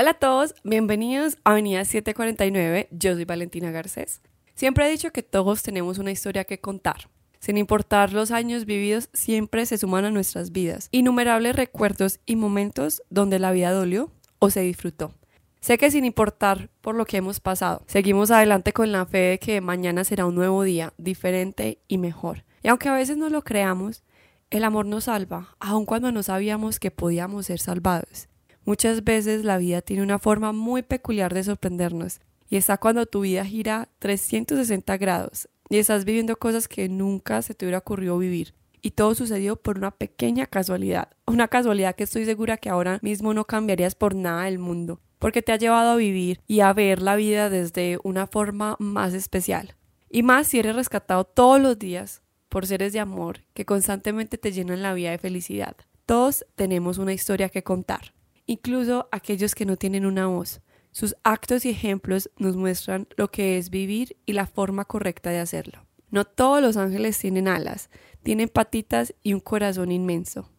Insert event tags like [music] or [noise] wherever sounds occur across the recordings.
Hola a todos, bienvenidos a Avenida 749. Yo soy Valentina Garcés. Siempre he dicho que todos tenemos una historia que contar. Sin importar los años vividos, siempre se suman a nuestras vidas innumerables recuerdos y momentos donde la vida dolió o se disfrutó. Sé que sin importar por lo que hemos pasado, seguimos adelante con la fe de que mañana será un nuevo día, diferente y mejor. Y aunque a veces no lo creamos, el amor nos salva, aun cuando no sabíamos que podíamos ser salvados. Muchas veces la vida tiene una forma muy peculiar de sorprendernos, y está cuando tu vida gira 360 grados y estás viviendo cosas que nunca se te hubiera ocurrido vivir. Y todo sucedió por una pequeña casualidad, una casualidad que estoy segura que ahora mismo no cambiarías por nada del mundo, porque te ha llevado a vivir y a ver la vida desde una forma más especial. Y más si eres rescatado todos los días por seres de amor que constantemente te llenan la vida de felicidad. Todos tenemos una historia que contar, incluso aquellos que no tienen una voz. Sus actos y ejemplos nos muestran lo que es vivir y la forma correcta de hacerlo. No todos los ángeles tienen alas, tienen patitas y un corazón inmenso.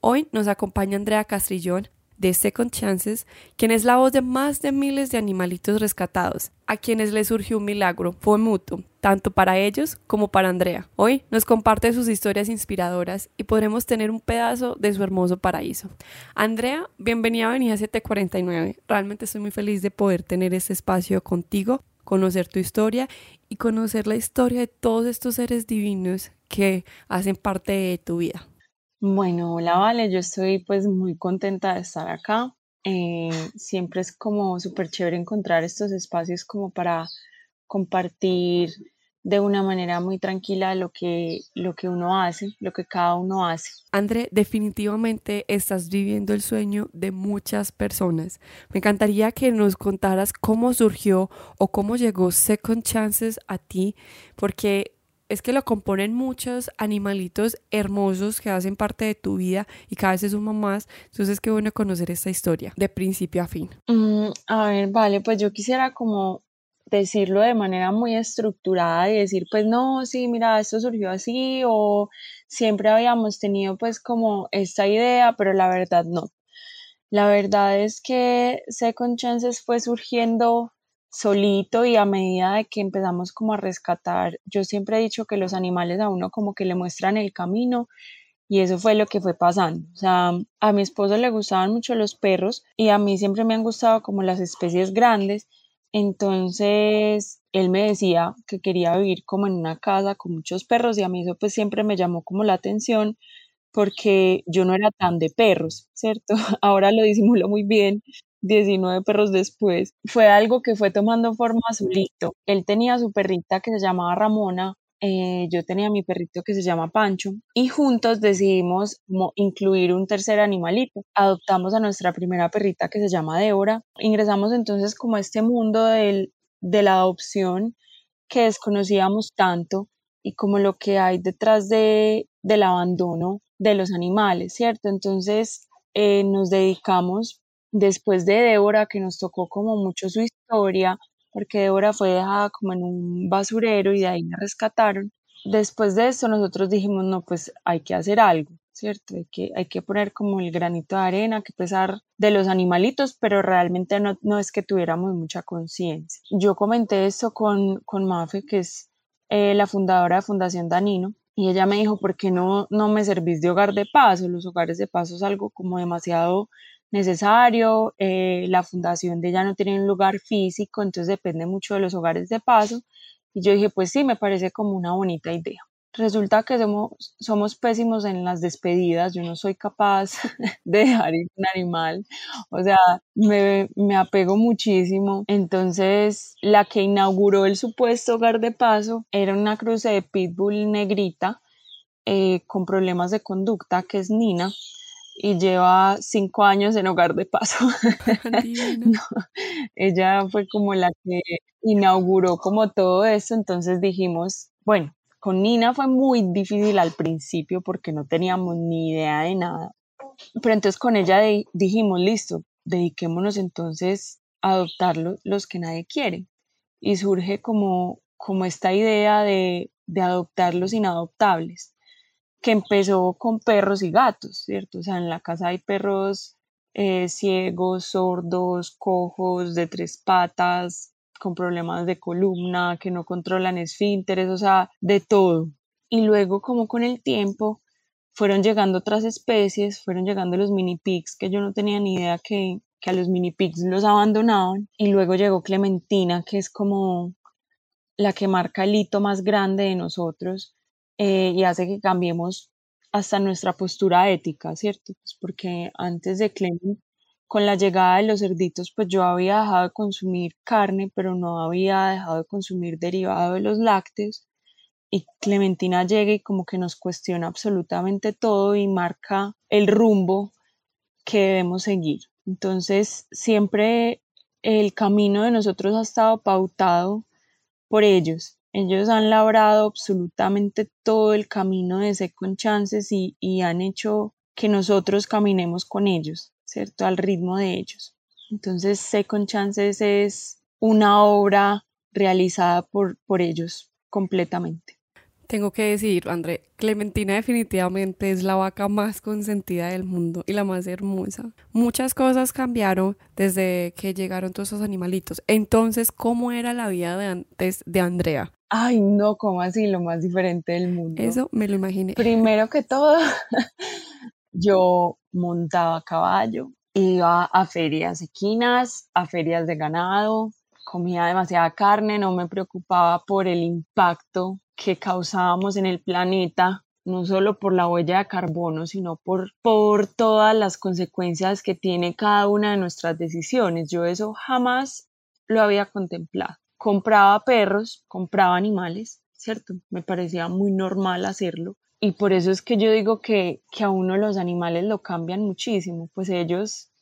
Hoy nos acompaña Andrea Castrillón, de Second Chances, quien es la voz de más de miles de animalitos rescatados, a quienes les surgió un milagro, fue mutuo, tanto para ellos como para Andrea. Hoy nos comparte sus historias inspiradoras y podremos tener un pedazo de su hermoso paraíso. Andrea, bienvenida a Avenida 749. Realmente estoy muy feliz de poder tener este espacio contigo, conocer tu historia y conocer la historia de todos estos seres divinos que hacen parte de tu vida. Bueno, hola Vale, yo estoy pues muy contenta de estar acá. Eh, siempre es como súper chévere encontrar estos espacios como para compartir de una manera muy tranquila lo que, lo que uno hace, lo que cada uno hace. André, definitivamente estás viviendo el sueño de muchas personas. Me encantaría que nos contaras cómo surgió o cómo llegó Second Chances a ti, porque es que lo componen muchos animalitos hermosos que hacen parte de tu vida y cada vez son más. Entonces, qué bueno conocer esta historia de principio a fin. Mm, a ver, vale, pues yo quisiera como decirlo de manera muy estructurada y decir, pues no, sí, mira, esto surgió así o siempre habíamos tenido pues como esta idea, pero la verdad no. La verdad es que Second Chances fue surgiendo solito y a medida de que empezamos como a rescatar, yo siempre he dicho que los animales a uno como que le muestran el camino y eso fue lo que fue pasando. O sea, a mi esposo le gustaban mucho los perros y a mí siempre me han gustado como las especies grandes. Entonces, él me decía que quería vivir como en una casa con muchos perros y a mí eso pues siempre me llamó como la atención porque yo no era tan de perros, ¿cierto? [laughs] Ahora lo disimulo muy bien, 19 perros después, fue algo que fue tomando forma solito. Él tenía su perrita que se llamaba Ramona, eh, yo tenía mi perrito que se llama Pancho y juntos decidimos incluir un tercer animalito. Adoptamos a nuestra primera perrita que se llama Débora. Ingresamos entonces como a este mundo del, de la adopción que desconocíamos tanto y como lo que hay detrás de, del abandono de los animales, ¿cierto? Entonces eh, nos dedicamos después de Débora, que nos tocó como mucho su historia, porque Débora fue dejada como en un basurero y de ahí la rescataron. Después de esto nosotros dijimos, no, pues hay que hacer algo, ¿cierto? Hay que, hay que poner como el granito de arena, que pesar de los animalitos, pero realmente no, no es que tuviéramos mucha conciencia. Yo comenté esto con, con Mafe, que es eh, la fundadora de Fundación Danino, y ella me dijo, ¿por qué no, no me servís de hogar de paso? Los hogares de paso es algo como demasiado necesario, eh, la fundación de ella no tiene un lugar físico, entonces depende mucho de los hogares de paso. Y yo dije, pues sí, me parece como una bonita idea. Resulta que somos, somos pésimos en las despedidas, yo no soy capaz [laughs] de dejar ir un animal, o sea, me, me apego muchísimo. Entonces, la que inauguró el supuesto hogar de paso era una cruce de pitbull negrita eh, con problemas de conducta, que es Nina y lleva cinco años en hogar de paso. [laughs] [laughs] ella fue como la que inauguró como todo eso, entonces dijimos, bueno, con Nina fue muy difícil al principio porque no teníamos ni idea de nada, pero entonces con ella dijimos, listo, dediquémonos entonces a adoptar los que nadie quiere. Y surge como, como esta idea de, de adoptar los inadoptables que empezó con perros y gatos, ¿cierto? O sea, en la casa hay perros eh, ciegos, sordos, cojos, de tres patas, con problemas de columna, que no controlan esfínteres, o sea, de todo. Y luego como con el tiempo fueron llegando otras especies, fueron llegando los mini pigs, que yo no tenía ni idea que, que a los mini pigs los abandonaban. Y luego llegó Clementina, que es como la que marca el hito más grande de nosotros eh, y hace que cambiemos hasta nuestra postura ética, ¿cierto? Pues porque antes de Clement, con la llegada de los cerditos, pues yo había dejado de consumir carne, pero no había dejado de consumir derivado de los lácteos. Y Clementina llega y como que nos cuestiona absolutamente todo y marca el rumbo que debemos seguir. Entonces, siempre el camino de nosotros ha estado pautado por ellos. Ellos han labrado absolutamente todo el camino de Second Chances y, y han hecho que nosotros caminemos con ellos, ¿cierto? Al ritmo de ellos. Entonces, Second Chances es una obra realizada por, por ellos completamente. Tengo que decir, André, Clementina definitivamente es la vaca más consentida del mundo y la más hermosa. Muchas cosas cambiaron desde que llegaron todos esos animalitos. Entonces, ¿cómo era la vida de antes de Andrea? Ay, no, ¿cómo así? Lo más diferente del mundo. Eso me lo imaginé. Primero que todo, [laughs] yo montaba a caballo, iba a ferias equinas, a ferias de ganado, comía demasiada carne, no me preocupaba por el impacto que causábamos en el planeta, no solo por la huella de carbono, sino por, por todas las consecuencias que tiene cada una de nuestras decisiones. Yo eso jamás lo había contemplado. Compraba perros, compraba animales, ¿cierto? Me parecía muy normal hacerlo. Y por eso es que yo digo que, que a uno los animales lo cambian muchísimo, pues ellos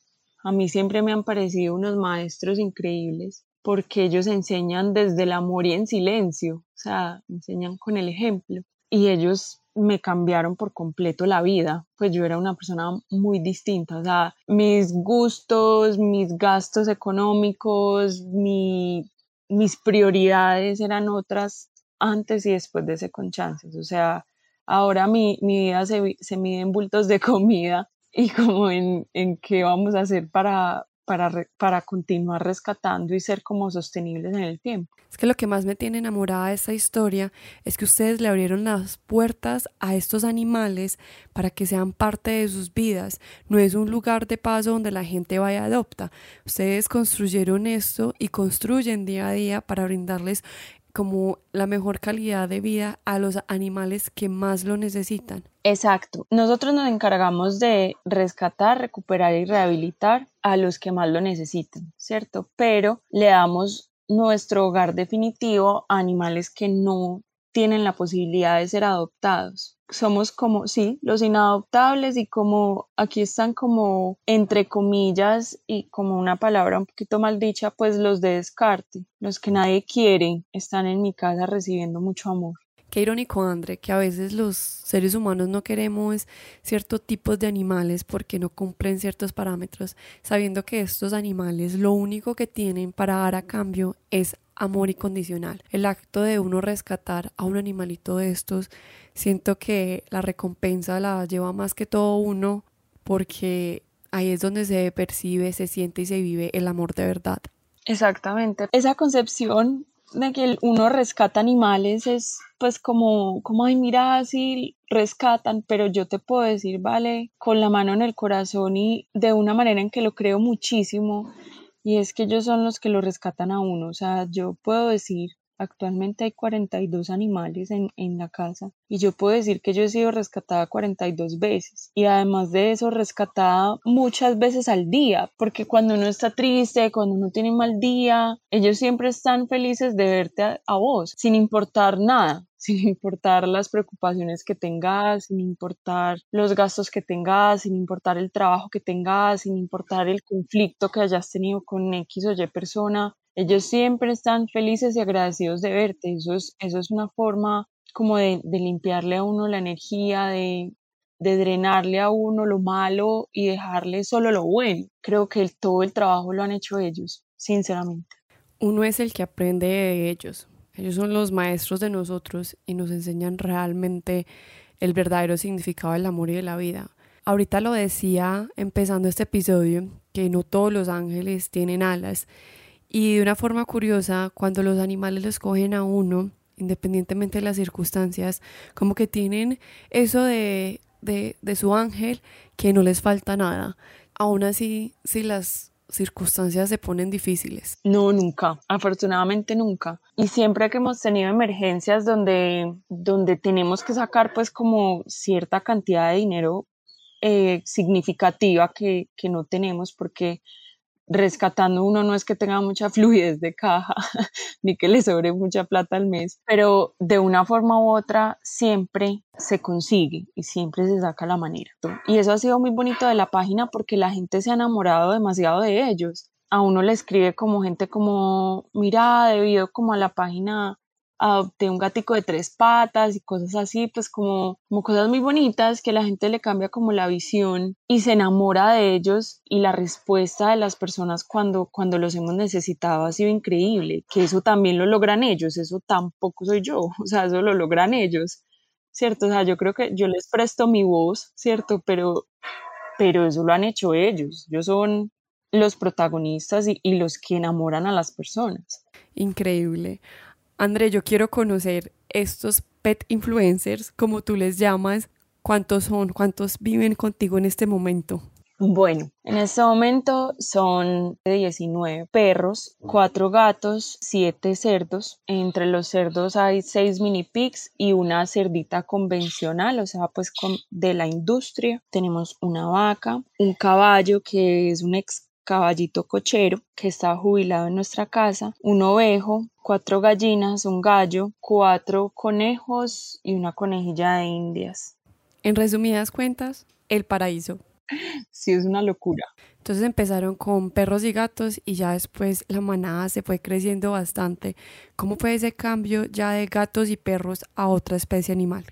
a mí siempre me han parecido unos maestros increíbles porque ellos enseñan desde el amor y en silencio, o sea, enseñan con el ejemplo. Y ellos me cambiaron por completo la vida, pues yo era una persona muy distinta, o sea, mis gustos, mis gastos económicos, mis prioridades eran otras antes y después de ese con chances, o sea, ahora mi, vida se, se mide en bultos de [laughs] comida y como en, en qué vamos a hacer para, para, continuar rescatando y ser como sostenibles en el tiempo. Es que lo que más me tiene enamorada de esta historia es que ustedes le abrieron las puertas a estos animales para que sean parte de sus vidas. No es un lugar de paso donde la gente vaya a adopta. Ustedes construyeron esto y construyen día a día para brindarles como la mejor calidad de vida a los animales que más lo necesitan. Exacto. Nosotros nos encargamos de rescatar, recuperar y rehabilitar a los que más lo necesitan, ¿cierto? Pero le damos nuestro hogar definitivo a animales que no tienen la posibilidad de ser adoptados somos como, sí, los inadoptables y como aquí están como entre comillas y como una palabra un poquito mal dicha, pues los de descarte, los que nadie quiere, están en mi casa recibiendo mucho amor. Qué irónico, André, que a veces los seres humanos no queremos ciertos tipos de animales porque no cumplen ciertos parámetros, sabiendo que estos animales lo único que tienen para dar a cambio es amor incondicional. El acto de uno rescatar a un animalito de estos siento que la recompensa la lleva más que todo uno porque ahí es donde se percibe, se siente y se vive el amor de verdad. Exactamente. Esa concepción de que uno rescata animales es pues como, como, ay, mira, así rescatan, pero yo te puedo decir, vale, con la mano en el corazón y de una manera en que lo creo muchísimo, y es que ellos son los que lo rescatan a uno, o sea, yo puedo decir Actualmente hay 42 animales en, en, la casa y yo puedo decir que yo he sido rescatada 42 veces y además de eso rescatada muchas veces al día porque cuando uno está triste, cuando uno tiene mal día, ellos siempre están felices de verte a, a vos sin importar nada [laughs] sin importar las preocupaciones que tengas, sin importar los gastos que tengas, sin importar el trabajo que tengas, sin importar el conflicto que hayas tenido con X o Y persona, ellos siempre están felices y agradecidos de verte. Eso es, eso es una forma como de, limpiarle a uno la energía, de, drenarle a uno lo malo y dejarle solo lo bueno. Creo que todo el trabajo lo han hecho ellos, sinceramente. Uno es el que aprende de ellos. Ellos son los maestros de nosotros y nos enseñan realmente el verdadero significado del amor y de la vida. Ahorita lo decía empezando este episodio, que no todos los ángeles tienen alas. Y de una forma curiosa, cuando los animales los cogen a uno, independientemente de las circunstancias, como que tienen eso de, de, de su ángel que no les falta nada. Aún así, si las circunstancias se ponen difíciles? No, nunca, afortunadamente nunca. Y siempre que hemos tenido emergencias donde, donde tenemos que sacar pues como cierta cantidad de dinero eh, significativa que, que no tenemos porque rescatando uno no es que tenga mucha fluidez de caja [laughs] ni que le sobre mucha plata al mes, pero de una forma u otra siempre se consigue y siempre se saca la manera. Y eso ha sido muy bonito de la página porque la gente se ha enamorado demasiado de ellos. A uno le escribe como gente como, mira, debido como a la página adopté un gatico de tres patas y cosas así, pues como, como cosas muy bonitas que la gente le cambia como la visión y se enamora de ellos y la respuesta de las personas cuando, cuando los hemos necesitado ha sido increíble, que eso también lo logran ellos, eso tampoco soy yo, [laughs] o sea, eso lo logran ellos, ¿cierto? O sea, yo creo que yo les presto mi voz, ¿cierto? Pero, pero eso lo han hecho ellos, ellos son los protagonistas y los que enamoran a las personas. Increíble. André, yo quiero conocer estos pet influencers, como tú les llamas, cuántos son, cuántos viven contigo en este momento. Bueno, en este momento son 19 perros, 4 gatos, 7 cerdos. Entre los cerdos hay 6 mini pigs y una cerdita convencional, o sea, pues de la industria. Tenemos una vaca, un caballo que es un ex caballito cochero que está jubilado en nuestra casa, un ovejo, cuatro gallinas, un gallo, cuatro conejos y una conejilla de indias. En resumidas cuentas, el paraíso. Sí, es una locura. Entonces empezaron con perros y gatos y ya después la manada se fue creciendo bastante. ¿Cómo fue ese cambio ya de gatos y perros a otra especie animal?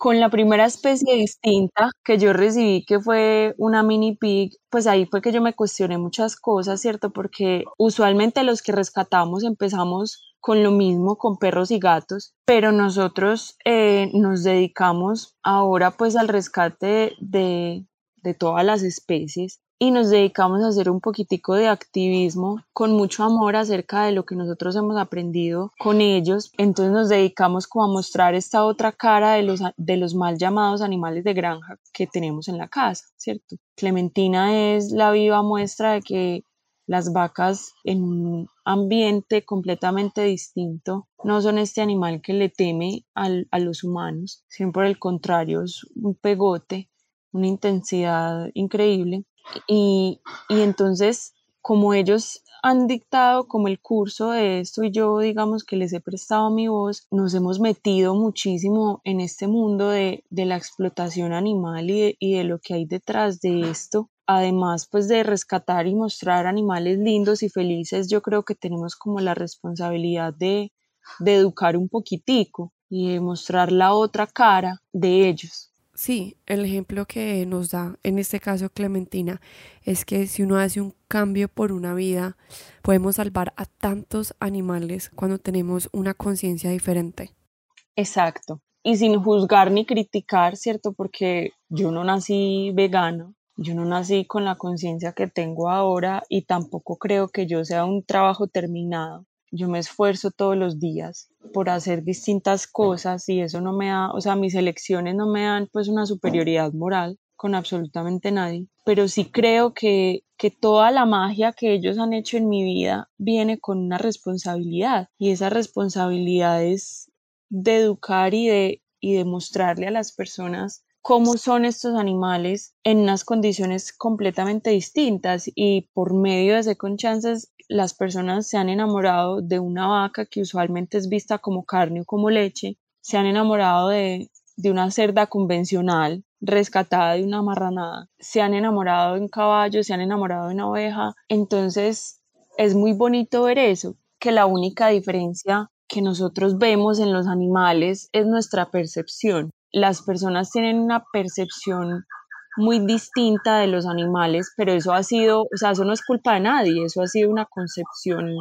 Con la primera especie distinta que yo recibí, que fue una mini pig, pues ahí fue que yo me cuestioné muchas cosas, ¿cierto? Porque usualmente los que rescatamos empezamos con lo mismo, con perros y gatos, pero nosotros eh, nos dedicamos ahora pues al rescate de, de todas las especies y nos dedicamos a hacer un poquitico de activismo con mucho amor acerca de lo que nosotros hemos aprendido con ellos. Entonces nos dedicamos como a mostrar esta otra cara de los, de los mal llamados animales de granja que tenemos en la casa, ¿cierto? Clementina es la viva muestra de que las vacas en un ambiente completamente distinto no son este animal que le teme a los humanos, sino por el contrario es un pegote, una intensidad increíble y, entonces, como ellos han dictado como el curso de esto y yo digamos que les he prestado mi voz, nos hemos metido muchísimo en este mundo de, la explotación animal y de, y de, lo que hay detrás de esto. Además, pues de rescatar y mostrar animales lindos y felices, yo creo que tenemos como la responsabilidad de, de educar un poquitico y de mostrar la otra cara de ellos. Sí, el ejemplo que nos da en este caso Clementina es que si uno hace un cambio por una vida, podemos salvar a tantos animales cuando tenemos una conciencia diferente. Exacto. Y sin juzgar ni criticar, ¿cierto? Porque yo no nací vegano, yo no nací con la conciencia que tengo ahora y tampoco creo que yo sea un trabajo terminado yo me esfuerzo todos los días por hacer distintas cosas y eso no me da, o sea, mis elecciones no me dan pues una superioridad moral con absolutamente nadie, pero sí creo que, que toda la magia que ellos han hecho en mi vida viene con una responsabilidad y esa responsabilidad es de educar y de, y de mostrarle a las personas cómo son estos animales en unas condiciones completamente distintas y por medio de Second Chances las personas se han enamorado de una vaca que usualmente es vista como carne o como leche, se han enamorado de, una cerda convencional rescatada de una marranada, se han enamorado de un caballo, se han enamorado de una oveja. Entonces es muy bonito ver eso, que la única diferencia que nosotros vemos en los animales es nuestra percepción. Las personas tienen una percepción muy distinta de los animales, pero eso ha sido, o sea, eso no es culpa de nadie, eso ha sido una concepción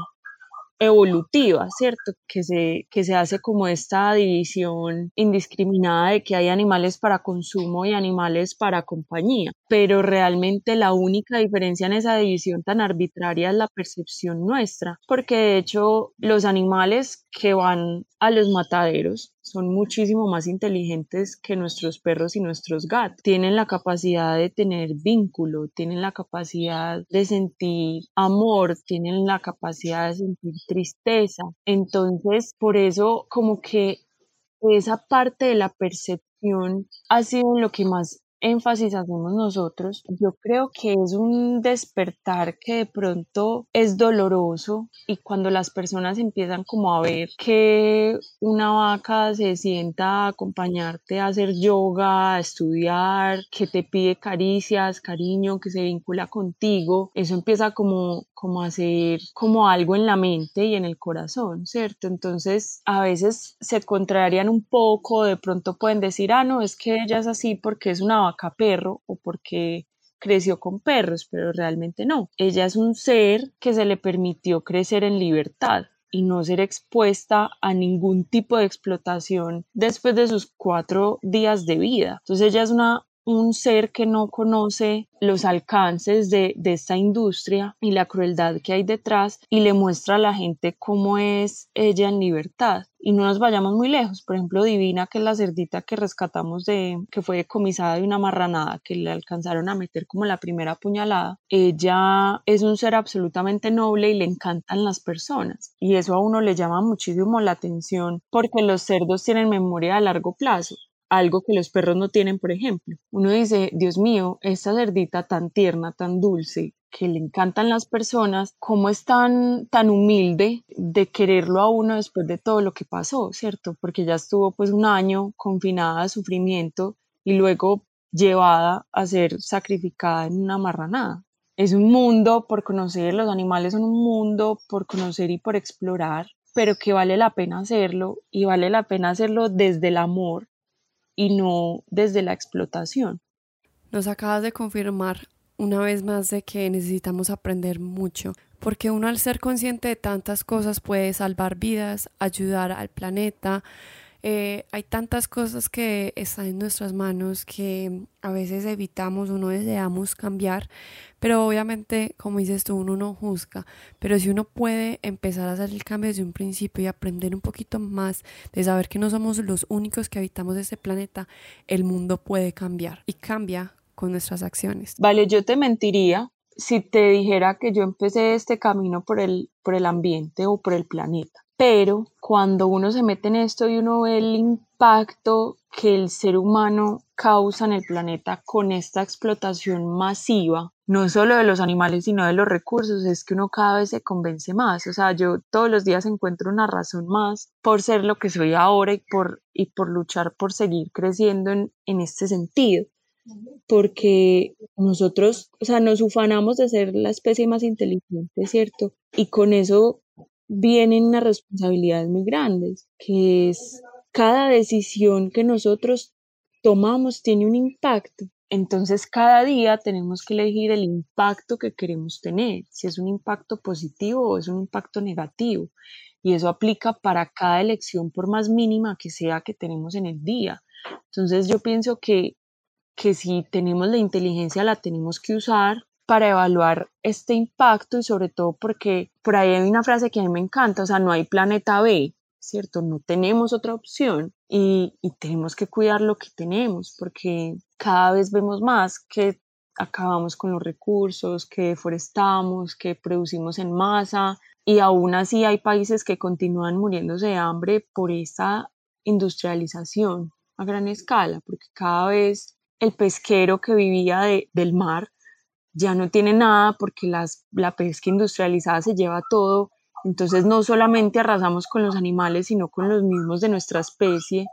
evolutiva, ¿cierto? Que se, que se hace como esta división indiscriminada de que hay animales para consumo y animales para compañía, pero realmente la única diferencia en esa división tan arbitraria es la percepción nuestra, porque de hecho los animales que van a los mataderos son muchísimo más inteligentes que nuestros perros y nuestros gatos. Tienen la capacidad de tener vínculo, tienen la capacidad de sentir amor, tienen la capacidad de sentir tristeza. Entonces, por eso como que esa parte de la percepción ha sido lo que más énfasis hacemos nosotros, yo creo que es un despertar que de pronto es doloroso y cuando las personas empiezan como a ver que una vaca se sienta a acompañarte a hacer yoga, a estudiar, que te pide caricias, cariño, que se vincula contigo, eso empieza como como hacer como algo en la mente y en el corazón, ¿cierto? Entonces a veces se contrarian un poco, de pronto pueden decir, ah, no, es que ella es así porque es una vaca perro o porque creció con perros, pero realmente no. Ella es un ser que se le permitió crecer en libertad y no ser expuesta a ningún tipo de explotación después de sus cuatro días de vida. Entonces ella es una un ser que no conoce los alcances de, esta industria y la crueldad que hay detrás y le muestra a la gente cómo es ella en libertad. Y no nos vayamos muy lejos. Por ejemplo, Divina, que es la cerdita que rescatamos de, que fue decomisada de una marranada, que le alcanzaron a meter como la primera puñalada. Ella es un ser absolutamente noble y le encantan las personas. Y eso a uno le llama muchísimo la atención porque los cerdos tienen memoria a largo plazo algo que los perros no tienen, por ejemplo. Uno dice, Dios mío, esta cerdita tan tierna, tan dulce, que le encantan las personas, cómo es tan, tan humilde de quererlo a uno después de todo lo que pasó, ¿cierto? Porque ya estuvo pues un año confinada a sufrimiento y luego llevada a ser sacrificada en una marranada. Es un mundo por conocer, los animales son un mundo por conocer y por explorar, pero que vale la pena hacerlo y vale la pena hacerlo desde el amor y no desde la explotación. Nos acabas de confirmar una vez más de que necesitamos aprender mucho, porque uno al ser consciente de tantas cosas puede salvar vidas, ayudar al planeta, eh, hay tantas cosas que están en nuestras manos que a veces evitamos o no deseamos cambiar, pero obviamente, como dices tú, uno no juzga, pero si uno puede empezar a hacer el cambio desde un principio y aprender un poquito más de saber que no somos los únicos que habitamos este planeta, el mundo puede cambiar y cambia con nuestras acciones. Vale, yo te mentiría si te dijera que yo empecé este camino por el, por el ambiente o por el planeta pero cuando uno se mete en esto y uno ve el impacto que el ser humano causa en el planeta con esta explotación masiva, no solo de los animales, sino de los recursos, es que uno cada vez se convence más. O sea, yo todos los días encuentro una razón más por ser lo que soy ahora y por, y por luchar por seguir creciendo en, en este sentido. Porque nosotros, o sea, nos ufanamos de ser la especie más inteligente, ¿cierto? Y con eso vienen unas responsabilidades muy grandes, que es cada decisión que nosotros tomamos tiene un impacto. Entonces cada día tenemos que elegir el impacto que queremos tener, si es un impacto positivo o es un impacto negativo. Y eso aplica para cada elección, por más mínima que sea que tenemos en el día. Entonces yo pienso que, que si tenemos la inteligencia la tenemos que usar para evaluar este impacto y sobre todo porque por ahí hay una frase que a mí me encanta, o sea, no hay planeta B, ¿cierto? No tenemos otra opción y, tenemos que cuidar lo que tenemos porque cada vez vemos más que acabamos con los recursos, que deforestamos, que producimos en masa y aún así hay países que continúan muriéndose de hambre por esta industrialización a gran escala, porque cada vez el pesquero que vivía de, del mar ya no tiene nada porque las, la pesca industrializada se lleva todo. Entonces no solamente arrasamos con los animales, sino con los mismos de nuestra especie.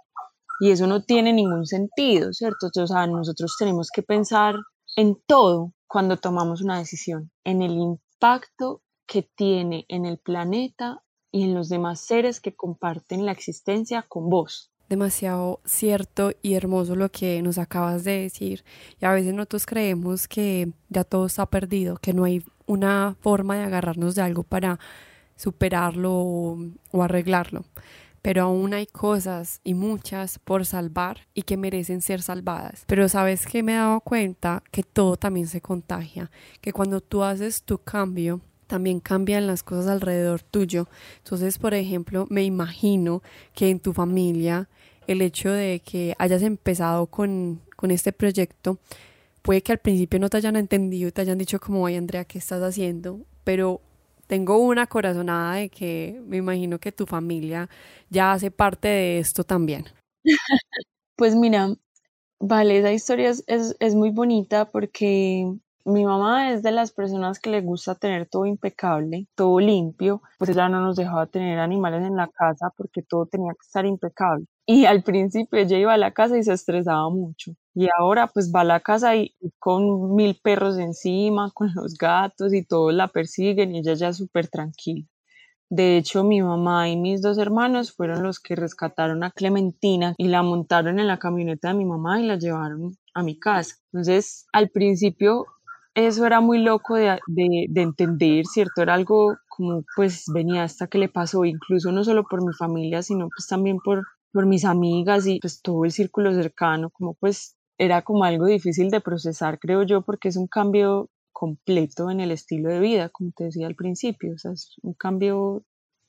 Y eso no tiene ningún sentido, ¿cierto? O sea, nosotros tenemos que pensar en todo cuando tomamos una decisión, en el impacto que tiene en el planeta y en los demás seres que comparten la existencia con vos demasiado cierto y hermoso lo que nos acabas de decir. Y a veces nosotros creemos que ya todo está perdido, que no hay una forma de agarrarnos de algo para superarlo o arreglarlo pero aún hay cosas y muchas por salvar y que merecen ser salvadas. Pero sabes que me he dado cuenta que todo también se contagia, que cuando tú haces tu cambio, también cambian las cosas alrededor tuyo. Entonces, por ejemplo, me imagino que en tu familia el hecho de que hayas empezado con, con este proyecto, puede que al principio no te hayan entendido y te hayan dicho como, oye Andrea, ¿qué estás haciendo? Pero tengo una corazonada de que me imagino que tu familia ya hace parte de esto también. [laughs] Pues mira, vale, esa historia es, es, muy bonita porque mi mamá es de las personas que le gusta tener todo impecable, todo limpio, pues ella no nos dejaba tener animales en la casa porque todo tenía que estar impecable. Y al principio ella iba a la casa y se estresaba mucho. Y ahora pues va a la casa y, con mil perros encima, [laughs] con los gatos y todos la persiguen y ella ya súper tranquila. De hecho, mi mamá y mis dos hermanos fueron los que rescataron a Clementina y la montaron en la camioneta de mi mamá y la llevaron a mi casa. Entonces, al principio eso era muy loco de, de, entender, ¿cierto? Era algo como pues venía hasta que le pasó, incluso no solo por mi familia, sino pues también por, por mis amigas y pues todo el círculo cercano, como pues era como algo difícil de procesar, creo yo, porque es un cambio completo en el estilo de vida, como te decía al principio, o sea, es un cambio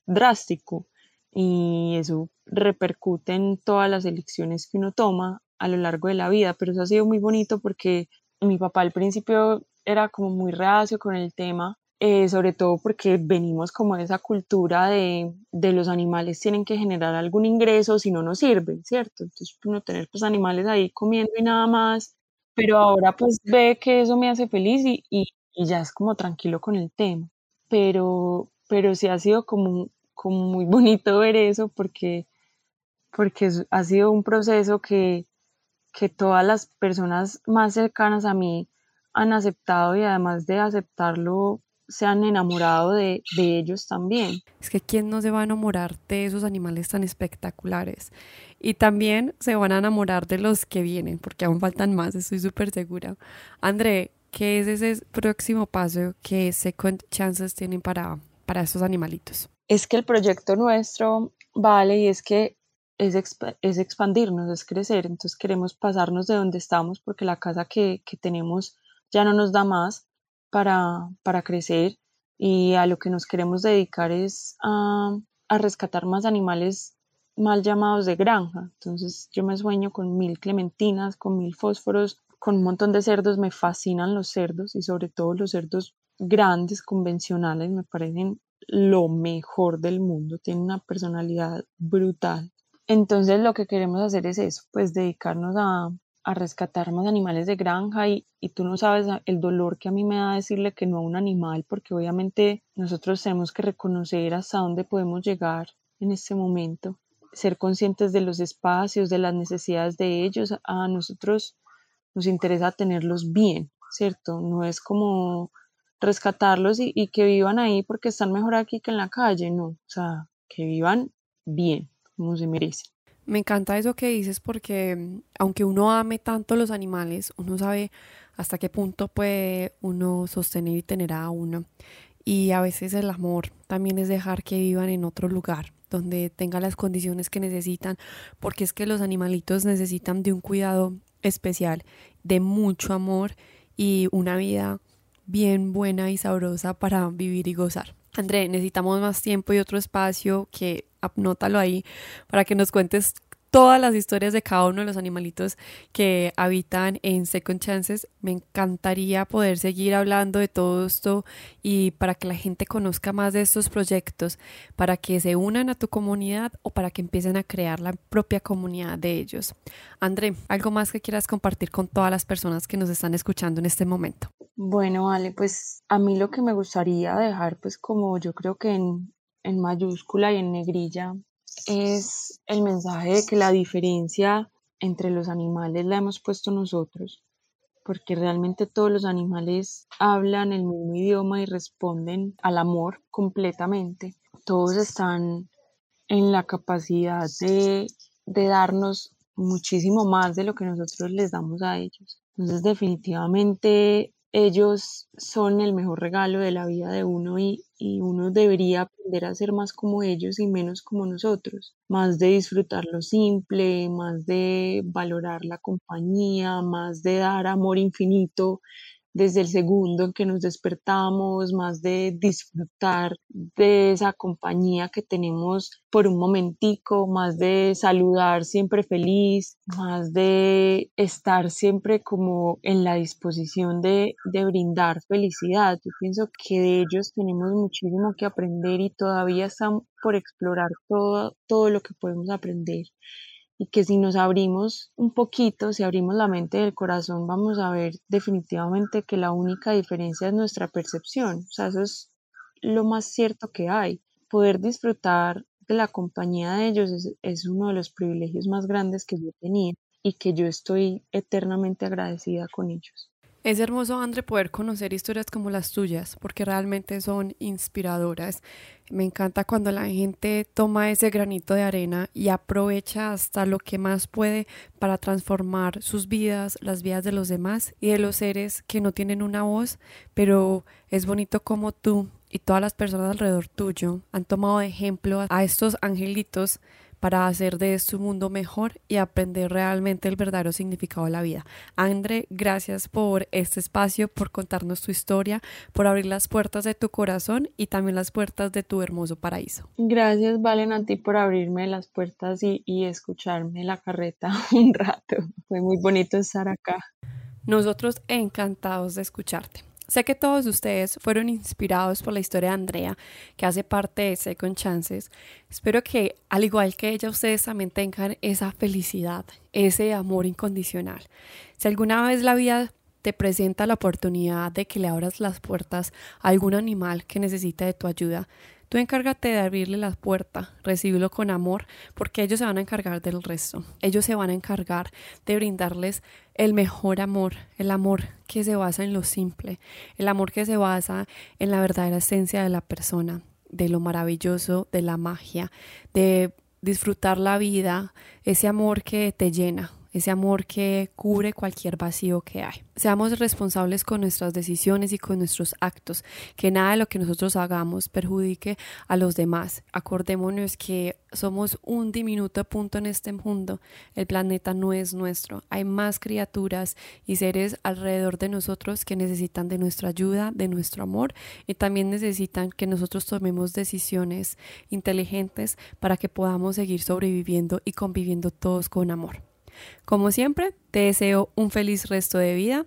drástico y eso repercute en todas las elecciones que uno toma a lo largo de la vida, pero eso ha sido muy bonito porque mi papá al principio era como muy reacio con el tema, eh, sobre todo porque venimos como de esa cultura de, de, los animales tienen que generar algún ingreso, si no, no sirven, ¿cierto? Entonces uno tener pues animales ahí comiendo y nada más, pero ahora pues ve que eso me hace feliz y, y, y ya es como tranquilo con el tema, pero, pero sí ha sido como, como muy [laughs] bonito ver eso porque, porque ha sido un proceso que, que todas las personas más cercanas a mí han aceptado y además de aceptarlo se han enamorado de, de, ellos también. Es que quién no se va a enamorar de esos animales tan espectaculares. Y también se van a enamorar de los que vienen, porque aún faltan más, estoy súper segura. André, ¿qué es ese próximo paso que Second Chances tienen para, para estos animalitos? Es que el proyecto nuestro, vale, y es que es, es expandirnos, es crecer. Entonces queremos pasarnos de donde estamos porque la casa que, que tenemos ya no nos da más para, para crecer y a lo que nos queremos dedicar es a, a rescatar más animales mal llamados de granja. Entonces yo me sueño con mil clementinas, con mil fósforos, con un montón de cerdos. Me fascinan los cerdos y sobre todo los cerdos grandes, convencionales, me parecen lo mejor del mundo. Tienen una personalidad brutal. Entonces lo que queremos hacer es eso, pues dedicarnos a, a rescatar más animales de granja y, y, tú no sabes el dolor que a mí me da decirle que no a un animal, porque obviamente nosotros tenemos que reconocer hasta dónde podemos llegar en este momento, ser conscientes de los espacios, de las necesidades de ellos. A nosotros nos interesa tenerlos bien, ¿cierto? No es como rescatarlos y, y que vivan ahí porque están mejor aquí que en la calle, no, o sea, que vivan bien, como se merecen. Me encanta eso que dices porque mm, aunque uno ame tanto los animales, uno sabe hasta qué punto puede uno sostener y tener a uno. Y a veces el amor también es dejar que vivan en otro lugar, donde tengan las condiciones que necesitan, porque es que los animalitos necesitan de un cuidado especial, de mucho amor y una vida bien buena y sabrosa para vivir y gozar. André, necesitamos más tiempo y otro espacio que anótalo ahí para que nos cuentes todas las historias de cada uno de los animalitos que habitan en Second Chances. Me encantaría poder seguir hablando de todo esto y para que la gente conozca más de estos proyectos, para que se unan a tu comunidad o para que empiecen a crear la propia comunidad de ellos. André, ¿algo más que quieras compartir con todas las personas que nos están escuchando en este momento? Bueno, vale, pues a mí lo que me gustaría dejar, pues como yo creo que en, en mayúscula y en negrilla, es el mensaje de que la diferencia entre los animales la hemos puesto nosotros, porque realmente todos los animales hablan el mismo idioma y responden al amor completamente. Todos están en la capacidad de, de darnos muchísimo más de lo que nosotros les damos a ellos. Entonces definitivamente ellos son el mejor regalo de la vida de uno y, y, uno debería aprender a ser más como ellos y menos como nosotros, más de disfrutar lo simple, más de valorar la compañía, más de dar amor infinito desde el segundo en que nos despertamos, más de disfrutar de esa compañía que tenemos por un momentico, más de saludar siempre feliz, más de estar siempre como en la disposición de, de brindar felicidad. Yo pienso que de ellos tenemos muchísimo que aprender y todavía están por explorar todo, todo lo que podemos aprender y que si nos abrimos un poquito, si abrimos la mente y el corazón, vamos a ver definitivamente que la única diferencia es nuestra percepción. O sea, eso es lo más cierto que hay. Poder disfrutar de la compañía de ellos es, es uno de los privilegios más grandes que yo tenía y que yo estoy eternamente agradecida con ellos. Es hermoso, André, poder conocer historias como las tuyas, porque realmente son inspiradoras. Me encanta cuando la gente toma ese granito de arena y aprovecha hasta lo que más puede para transformar sus vidas, las vidas de los demás y de los seres que no tienen una voz, pero es bonito como tú y todas las personas alrededor tuyo han tomado de ejemplo a estos angelitos para hacer de este mundo mejor y aprender realmente el verdadero significado de la vida. André, gracias por este espacio, por contarnos tu historia, por abrir las puertas de tu corazón y también las puertas de tu hermoso paraíso. Gracias, Valen, a ti por abrirme las puertas y, y escucharme la carreta [laughs] un rato. Fue muy bonito estar acá. Nosotros encantados de escucharte. Sé que todos ustedes fueron inspirados por la historia de Andrea, que hace parte de Second Chances. Espero que, al igual que ella, ustedes también tengan esa felicidad, ese amor incondicional. Si alguna vez la vida te presenta la oportunidad de que le abras las puertas a algún animal que necesita de tu ayuda, Tú encárgate de abrirle la puerta, recibirlo con amor, porque ellos se van a encargar del resto. Ellos se van a encargar de brindarles el mejor amor, el amor que se basa en lo simple, el amor que se basa en la verdadera esencia de la persona, de lo maravilloso, de la magia, de disfrutar la vida, ese amor que te llena, ese amor que cubre cualquier vacío que hay. Seamos responsables con nuestras decisiones y con nuestros actos, que nada de lo que nosotros hagamos perjudique a los demás. Acordémonos que somos un diminuto punto en este mundo, el planeta no es nuestro, hay más criaturas y seres alrededor de nosotros que necesitan de nuestra ayuda, de nuestro amor y también necesitan que nosotros tomemos decisiones inteligentes para que podamos seguir sobreviviendo y conviviendo todos con amor. Como siempre, te deseo un feliz resto de vida.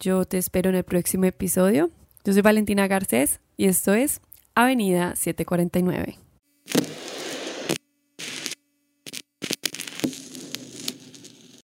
Yo te espero en el próximo episodio. Yo soy Valentina Garcés y esto es Avenida 749.